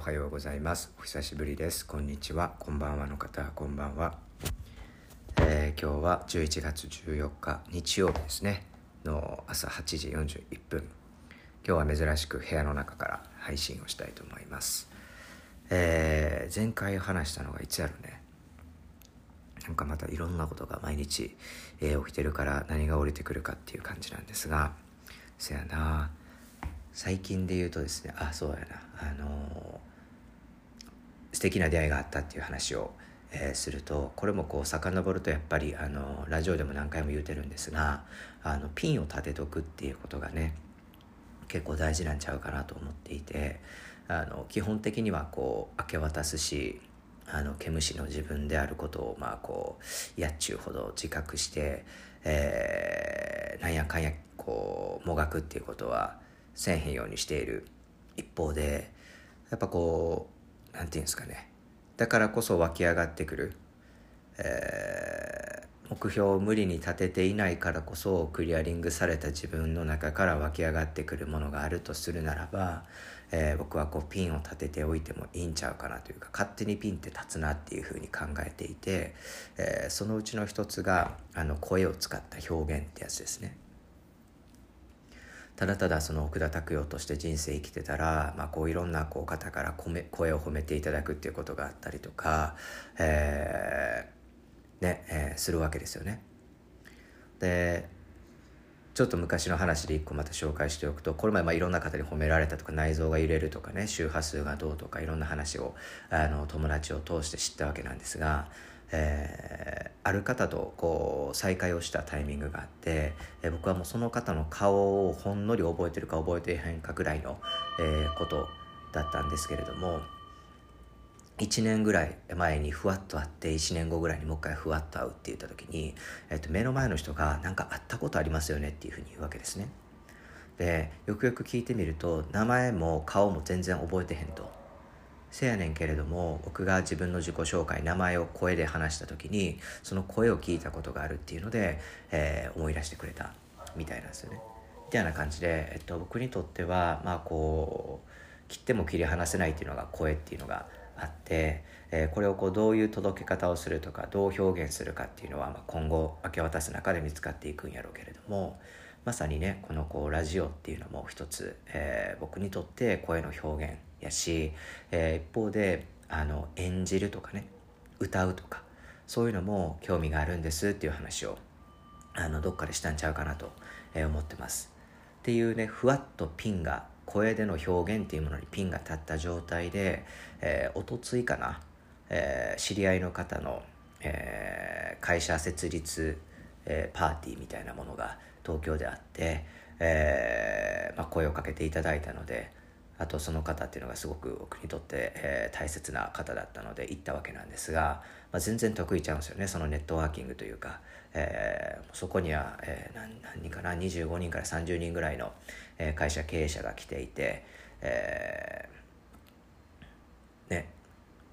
おはようございます。お久しぶりです。こんにちは。こんばんはの方。こんばんは、えー、今日は11月14日日曜日ですね。の朝8時41分。今日は珍しく部屋の中から配信をしたいと思います。えー、前回話したのがいつやろね。なんかまたいろんなことが毎日、えー、起きてるから何が降りてくるかっていう感じなんですがせやな。最近で言うとですねあそうやな。あのー、素敵な出会いがあったっていう話を、えー、するとこれもこう遡るとやっぱりあのラジオでも何回も言うてるんですがあのピンを立てとくっていうことがね結構大事なんちゃうかなと思っていてあの基本的にはこう明け渡すしあの毛虫の自分であることをまあこうやっちゅうほど自覚して、えー、なんやかんやこうもがくっていうことはせえへんようにしている。一方でやっぱこうなんていうんですかね。だからこそ湧き上がってくる、えー、目標を無理に立てていないからこそクリアリングされた自分の中から湧き上がってくるものがあるとするならば、えー、僕はこうピンを立てておいてもいいんちゃうかなというか勝手にピンって立つなっていうふうに考えていて、えー、そのうちの一つがあの声を使った表現ってやつですね。ただただその奥田拓代として人生生きてたら、まあ、こういろんなこう方から声を褒めていただくっていうことがあったりとか、えー、ねえー、するわけですよね。でちょっと昔の話で一個また紹介しておくとこれまでいろんな方に褒められたとか内臓が揺れるとかね周波数がどうとかいろんな話をあの友達を通して知ったわけなんですがえー、ある方とこう再会をしたタイミングがあって、えー、僕はもうその方の顔をほんのり覚えてるか覚えてへんかぐらいの、えー、ことだったんですけれども1年ぐらい前にふわっと会って1年後ぐらいにもう一回ふわっと会うって言った時に、えー、と目の前の人が「何か会ったことありますよね」っていうふうに言うわけですね。でよくよく聞いてみると名前も顔も全然覚えてへんと。せやねんけれども僕が自分の自己紹介名前を声で話した時にその声を聞いたことがあるっていうので、えー、思い出してくれたみたいなんですよね。みたいな感じで、えっと、僕にとってはまあこう切っても切り離せないっていうのが声っていうのがあって、えー、これをこうどういう届け方をするとかどう表現するかっていうのは、まあ、今後明け渡す中で見つかっていくんやろうけれどもまさにねこのこうラジオっていうのも一つ、えー、僕にとって声の表現やし、えー、一方であの演じるとかね歌うとかそういうのも興味があるんですっていう話をあのどっかでしたんちゃうかなと、思ってます。っていうねふわっとピンが声での表現っていうものにピンが立った状態で、えー、おとついかな、えー、知り合いの方の、えー、会社設立、えー、パーティーみたいなものが東京であって、えーまあ、声をかけていただいたのであとその方っていうのがすごく僕にとって、えー、大切な方だったので行ったわけなんですが、まあ、全然得意ちゃうんですよねそのネットワーキングというか、えー、そこには、えー、何何人かな25人から30人ぐらいの、え、会社経営者が来ていて、えー、ね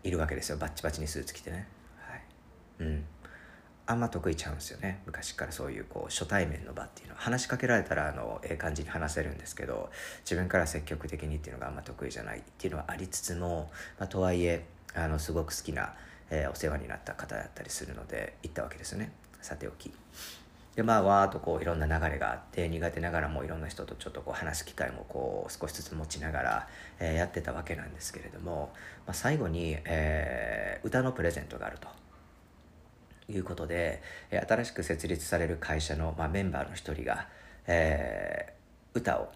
いるわけですよ。バッチバチにスーツ着てね。はい。うん。あんま得意ちゃうんですよね昔からそういうこう初対面の場っていうのは話しかけられたらあのええ感じに話せるんですけど自分から積極的にっていうのがあんま得意じゃないっていうのはありつつも、まあ、とはいえあのすごく好きな、えー、お世話になった方だったりするので行ったわけですよねさておき。でまあわーっとこういろんな流れがあって苦手ながらもいろんな人とちょっとこう話す機会もこう少しずつ持ちながら、えー、やってたわけなんですけれども、まあ、最後に、えー、歌のプレゼントがあると。いうことで、新しく設立される会社の、まあ、メンバーの一人が、えー、歌を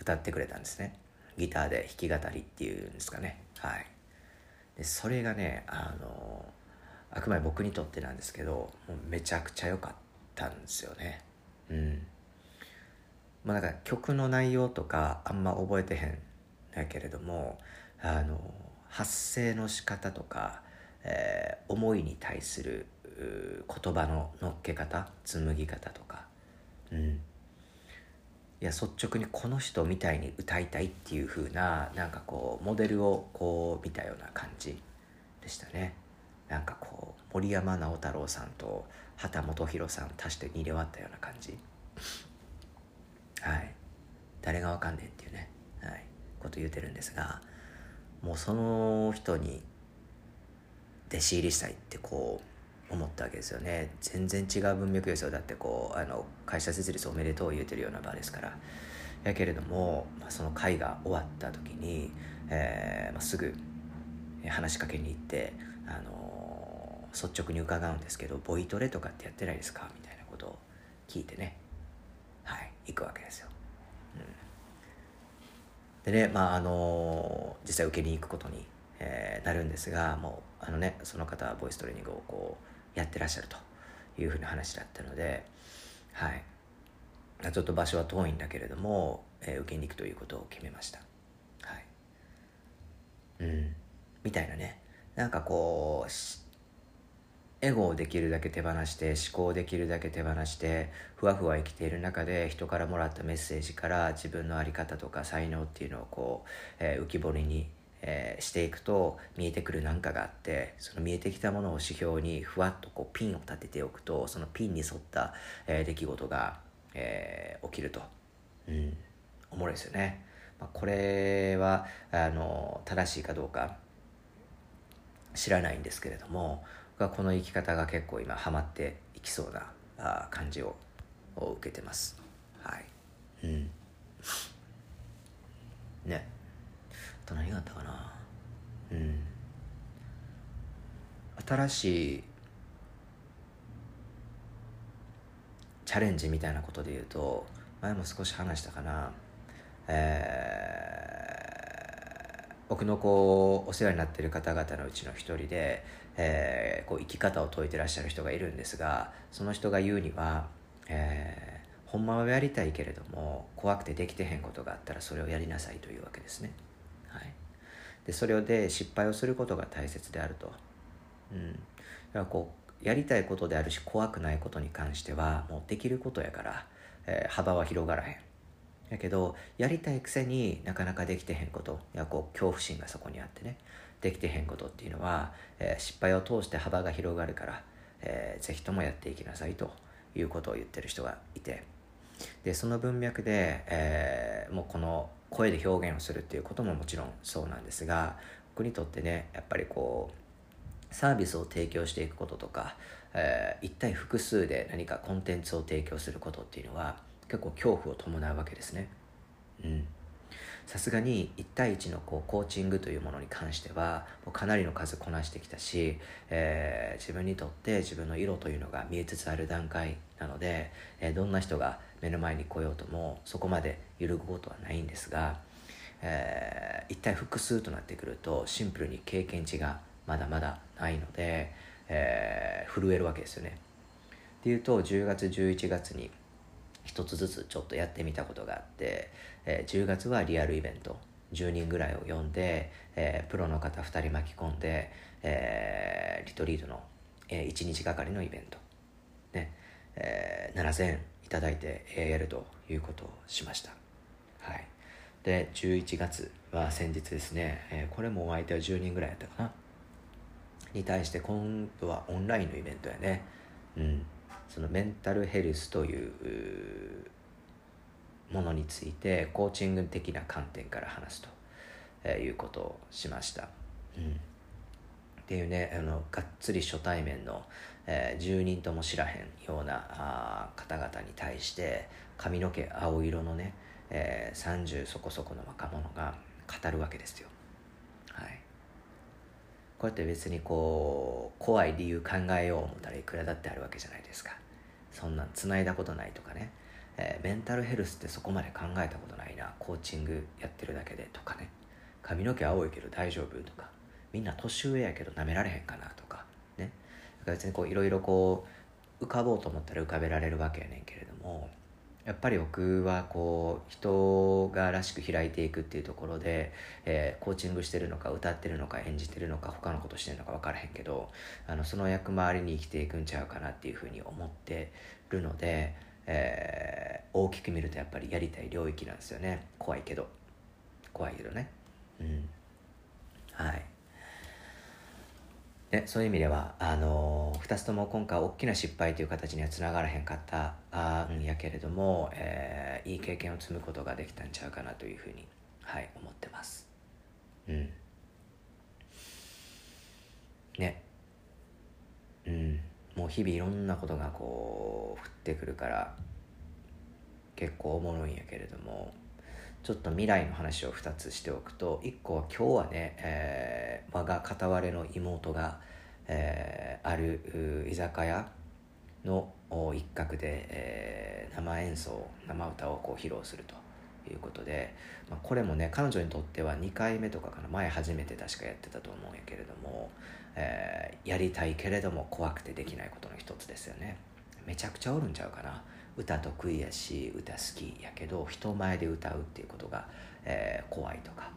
歌ってくれたんですね。ギターで弾き語りっていうんですかね。はい。でそれがねあのあくまで僕にとってなんですけどもうめちゃくちゃ良かったんですよね。うん。まあなんか曲の内容とかあんま覚えてへんだけれどもあの発声の仕方とかえー、思いに対する言葉の乗っけ方紡ぎ方とか。うん。いや率直にこの人みたいに歌いたいっていう風ななんかこうモデルをこう見たような感じでしたね。なんかこう森山直太朗さんと畑基博さん足して入れ割ったような感じ。はい。誰がわかんねんっていうね、はい、こと言うてるんですがもうその人に弟子入りしたいってこう思ったわけですよね。全然違う文脈ですよ。だってこうあの会社設立おめでとう言うてるような場ですから。やけれども、まあ、その会が終わった時に、えーまあ、すぐ話しかけに行って、あのー率直に伺うんですけどボイトレとかってやってないですか？みたいなことを聞いてね。はい。行くわけですよ、でねまああのー実際受けに行くことに、えーなるんですがもうあのねその方はボイストレーニングをこうやってらっしゃるというふうな話だったのではい。ちょっと場所は遠いんだけれども、えー受けに行くということを決めました。はい。うん。みたいなね。なんかこうエゴをできるだけ手放して思考をできるだけ手放してふわふわ生きている中で人からもらったメッセージから自分の在り方とか才能っていうのをこう、えー浮き彫りに、えーしていくと見えてくる何かがあってその見えてきたものを指標にふわっとこうピンを立てておくとそのピンに沿った、えー出来事が、えー起きると、うん、おもろいですよね。まあ、これはあの正しいかどうか知らないんですけれども僕はこの生き方が結構今ハマっていきそうなあ感じをを受けてます。はい。うん。ね。あと何があったかな。うん。新しいチャレンジみたいなことで言うと前も少し話したかな。えー僕のこうお世話になってる方々のうちの一人で、えーこう生き方を説いてらっしゃる人がいるんですがその人が言うには、えーほんまはやりたいけれども怖くてできてへんことがあったらそれをやりなさいというわけですね。でそれで失敗をすることが大切であると。うん、だからこうやりたいことであるし怖くないことに関してはもうできることやから、えー幅は広がらへん。やけどやりたいくせになかなかできてへんこと。いやこう恐怖心がそこにあってね。できてへんことっていうのは、えー失敗を通して幅が広がるから、えーぜひともやっていきなさいと。いうことを言ってる人がいて。でその文脈で、えーもうこの声で表現をするっていうことももちろんそうなんですが僕にとってねやっぱりこうサービスを提供していくこととか、えー一対複数で何かコンテンツを提供することっていうのは結構恐怖を伴うわけですね。うんさすがに1対1のこうコーチングというものに関してはもうかなりの数こなしてきたし、えー自分にとって自分の色というのが見えつつある段階なので、えーどんな人が目の前に来ようともそこまで揺るぐことはないんですが、えー一体複数となってくるとシンプルに経験値がまだまだないので、えー震えるわけですよね。っていうと10月11月に一つずつちょっとやってみたことがあって、えー10月はリアルイベント10人ぐらいを呼んで、えープロの方2人巻き込んで、えーリトリートの、え1日がかりのイベント、ねえー7000ただいて、えやるということをしました。はい。で11月は先日ですね、えこれもお相手は10人ぐらいやったかな？に対して今度はオンラインのイベントやね。うん。そのメンタルヘルスというものについてコーチング的な観点から話すと、いうことをしました、うん、っていうねあのがっつり初対面の、えー10人とも知らへんようなあ方々に対して髪の毛青色のね、えー30そこそこの若者が語るわけですよ。はい。こうやって別にこう怖い理由考えよう思ったらいくらだってあるわけじゃないですか。そんなん繋いだことないとかね、えーメンタルヘルスってそこまで考えたことないな。コーチングやってるだけでとかね。髪の毛青いけど大丈夫とか。みんな年上やけど舐められへんかなとかね。だから別にこういろいろこう浮かぼうと思ったら浮かべられるわけやねんけれどもやっぱり僕はこう人がらしく開いていくっていうところで、えーコーチングしてるのか歌ってるのか演じてるのか他のことしてるのか分からへんけどあのその役回りに生きていくんちゃうかなっていうふうに思ってるので、えー大きく見るとやっぱりやりたい領域なんですよね。怖いけど。怖いけどね。うん。はい。ね、そういう意味ではあのー、2つとも今回大きな失敗という形にはつながらへんかったあんやけれども、えーいい経験を積むことができたんちゃうかなというふうに、はい、思ってます。うん。ね。うん。もう日々いろんなことがこう降ってくるから結構おもろいんやけれどもちょっと未来の話を2つしておくと1個は今日はね、えー、我が片割れの妹が、えー、ある居酒屋の一角で、えー、生演奏生歌をこう披露すると。いうことで、まあ、これもね彼女にとっては2回目とかかな。前初めて確かやってたと思うんやけれども、えー、やりたいけれども怖くてできないことの一つですよね。めちゃくちゃおるんちゃうかな。歌得意やし歌好きやけど人前で歌うっていうことが、えー、怖いとか。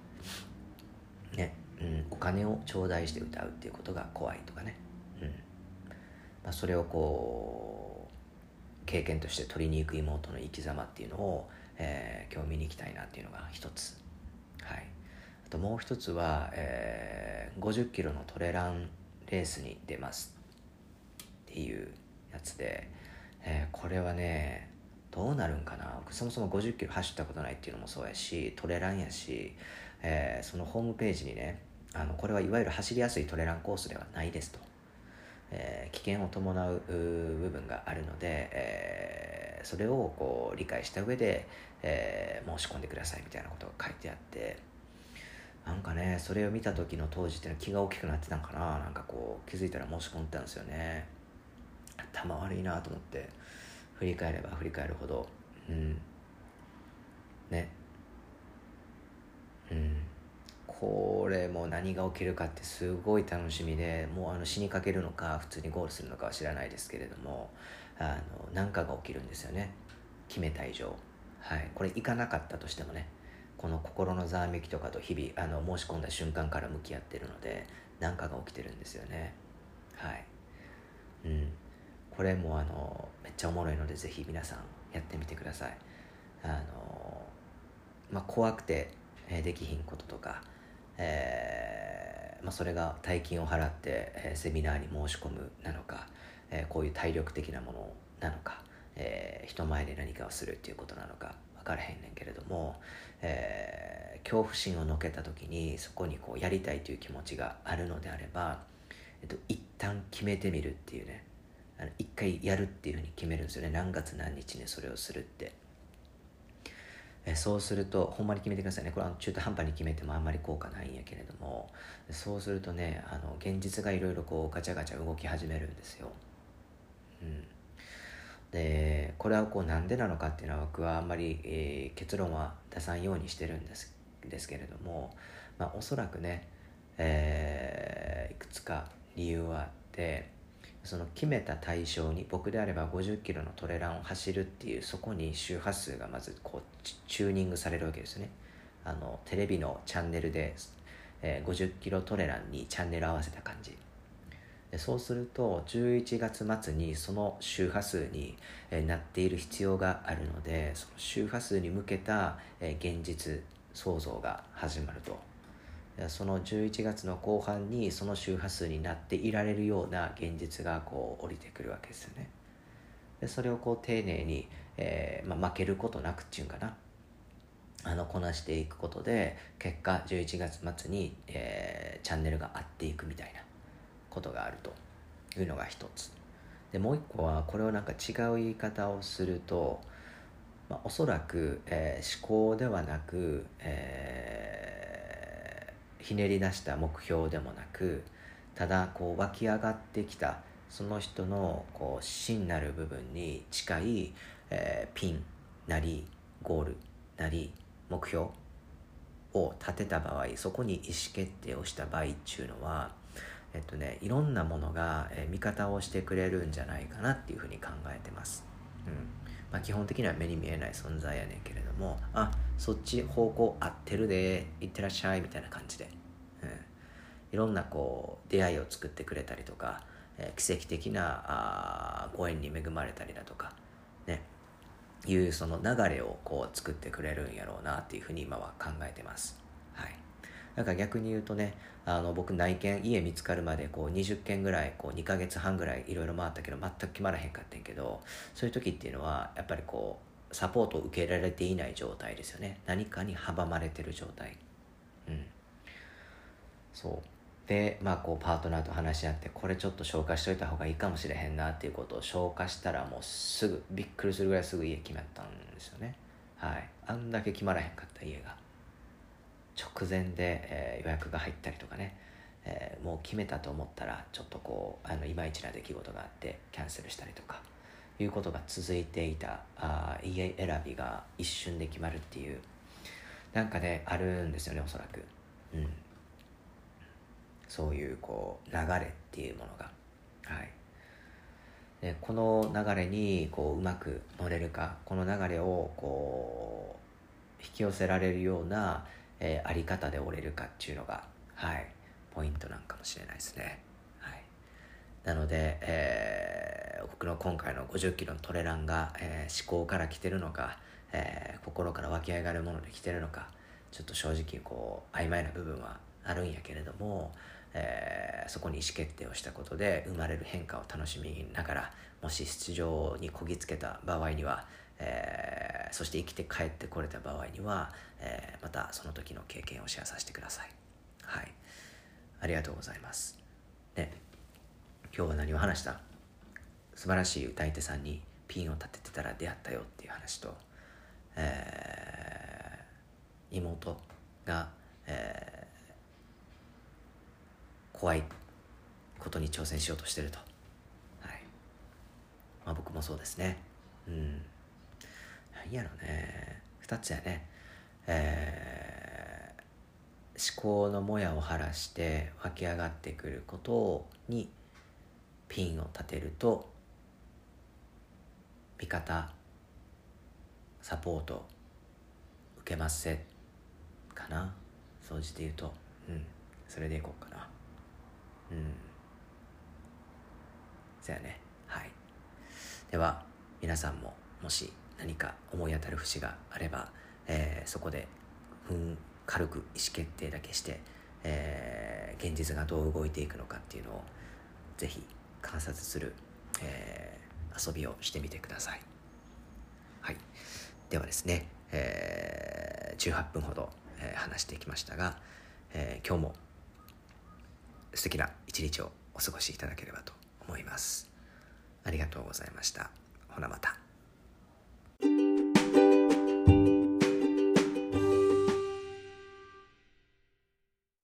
ね、うん、お金を頂戴して歌うっていうことが怖いとかね、うん。まあ、それをこう経験として取りに行く妹の生き様っていうのを、えー、今日見に行きたいなっていうのが一つ。はい。あともう一つは、えー、50キロのトレランレースに出ますっていうやつで、えー、これはねどうなるんかな。そもそも50キロ走ったことないっていうのもそうやしトレランやし、えー、そのホームページにねあのこれはいわゆる走りやすいトレランコースではないですと、えー、危険を伴う部分があるので、えー、それをこう理解した上で、えー、申し込んでくださいみたいなことが書いてあってなんかねそれを見た時の当時っていうのは気が大きくなってたんかな。なんかこう気づいたら申し込んでたんですよね。頭悪いなと思って振り返れば振り返るほど。うん。ね。うん。これも何が起きるかってすごい楽しみでもうあの死にかけるのか普通にゴールするのかは知らないですけれどもあの何かが起きるんですよね。決めた以上。はい。これ行かなかったとしてもねこの心のざわめきとかと日々あの申し込んだ瞬間から向き合ってるので何かが起きてるんですよね。はい。うん。これもあのめっちゃおもろいのでぜひ皆さんやってみてください。あのまあ怖くて、できひんこととか、えー、まあ、それが大金を払って、えセミナーに申し込むなのか、えこういう体力的なものなのか、えー、人前で何かをするっていうことなのか分からへんねんけれども、えー、恐怖心をのけた時にそこにこうやりたいという気持ちがあるのであれば、えっと、一旦決めてみるっていうね一回やるっていうふうに決めるんですよね。何月何日にそれをするって。えそうするとほんまに決めてくださいね。これは中途半端に決めてもあんまり効果ないんやけれども。そうするとねあの現実がいろいろこうガチャガチャ動き始めるんですよ、うん、でこれはこうなんでなのかっていうのは僕はあんまり、えー、結論は出さんようにしてるんですですけれども、まあ、おそらくね、えー、いくつか理由はあってその決めた対象に僕であれば50キロのトレランを走るっていうそこに周波数がまずこうチューニングされるわけですね。あのテレビのチャンネルで、えー、50キロトレランにチャンネル合わせた感じ。でそうすると11月末にその周波数に、えー、なっている必要があるのでその周波数に向けた、えー、現実創造が始まると。その11月の後半にその周波数になっていられるような現実がこう降りてくるわけですよね。でそれをこう丁寧に、えー、まあ、負けることなくっていうんかな。あのこなしていくことで結果11月末に、えー、チャンネルが合っていくみたいなことがあるというのが一つ。でもう一個はこれをなんか違う言い方をすると、まあ、おそらく、えー、思考ではなく、えーひねり出した目標でもなくただこう湧き上がってきたその人のこう真なる部分に近い、えー、ピンなりゴールなり目標を立てた場合そこに意思決定をした場合っていうのはえっとねいろんなものが、えー、味方をしてくれるんじゃないかなっていうふうに考えてます。うんまあ、基本的には目に見えない存在やねんけれどもあそっち方向合ってるでいってらっしゃいみたいな感じで、うん、いろんなこう出会いを作ってくれたりとか、えー、奇跡的なあご縁に恵まれたりだとかね。いうその流れをこう作ってくれるんやろうなっていうふうに今は考えてます。はい。なんか逆に言うとねあの僕内見家見つかるまでこう20件ぐらいこう2ヶ月半ぐらいいろいろ回ったけど全く決まらへんかったんけどそういう時っていうのはやっぱりこうサポートを受けられていない状態ですよね。何かに阻まれてる状態。うん。そう。でまあこうパートナーと話し合ってこれちょっと消化しといた方がいいかもしれへんなっていうことを消化したらもうすぐびっくりするぐらいすぐ家決まったんですよね。はい。あんだけ決まらへんかった家が。直前で、えー、予約が入ったりとかね、えー、もう決めたと思ったらちょっとこうあのいまいちな出来事があってキャンセルしたりとか。いうことが続いていたあ家選びが一瞬で決まるっていうなんかねあるんですよねおそらく。うん。そういうこう流れっていうものが。はい。でこの流れにこううまく乗れるかこの流れをこう引き寄せられるような、えー、あり方で折れるかっていうのがはいポイントなんかもしれないですね。なので、えー、僕の今回の50キロのトレランが、えー、思考から来てるのか、えー、心から湧き上がるもので来てるのかちょっと正直こう曖昧な部分はあるんやけれども、えー、そこに意思決定をしたことで生まれる変化を楽しみながらもし出場にこぎつけた場合には、えー、そして生きて帰ってこれた場合には、えー、またその時の経験をシェアさせてください。はい。ありがとうございます。で今日は何を話した？素晴らしい歌い手さんにピンを立ててたら出会ったよっていう話と、えー、妹が、えー怖いことに挑戦しようとしてると。はい。まあ僕もそうですね。うん。何やろね。二つやね。えー、思考のもやを晴らして湧き上がってくることにピンを立てると味方サポート受けますせかな？総じて言うと。うん。それでいこうかな。うん。そやね。はい。では皆さんももし何か思い当たる節があれば、えー、そこでふん軽く意思決定だけして、えー、現実がどう動いていくのかっていうのをぜひ観察する、えー、遊びをしてみてくださいはいではですね、えー、18分ほど、えー、話してきましたが、えー、今日も素敵な一日をお過ごしいただければと思います。ありがとうございました。ほなまた。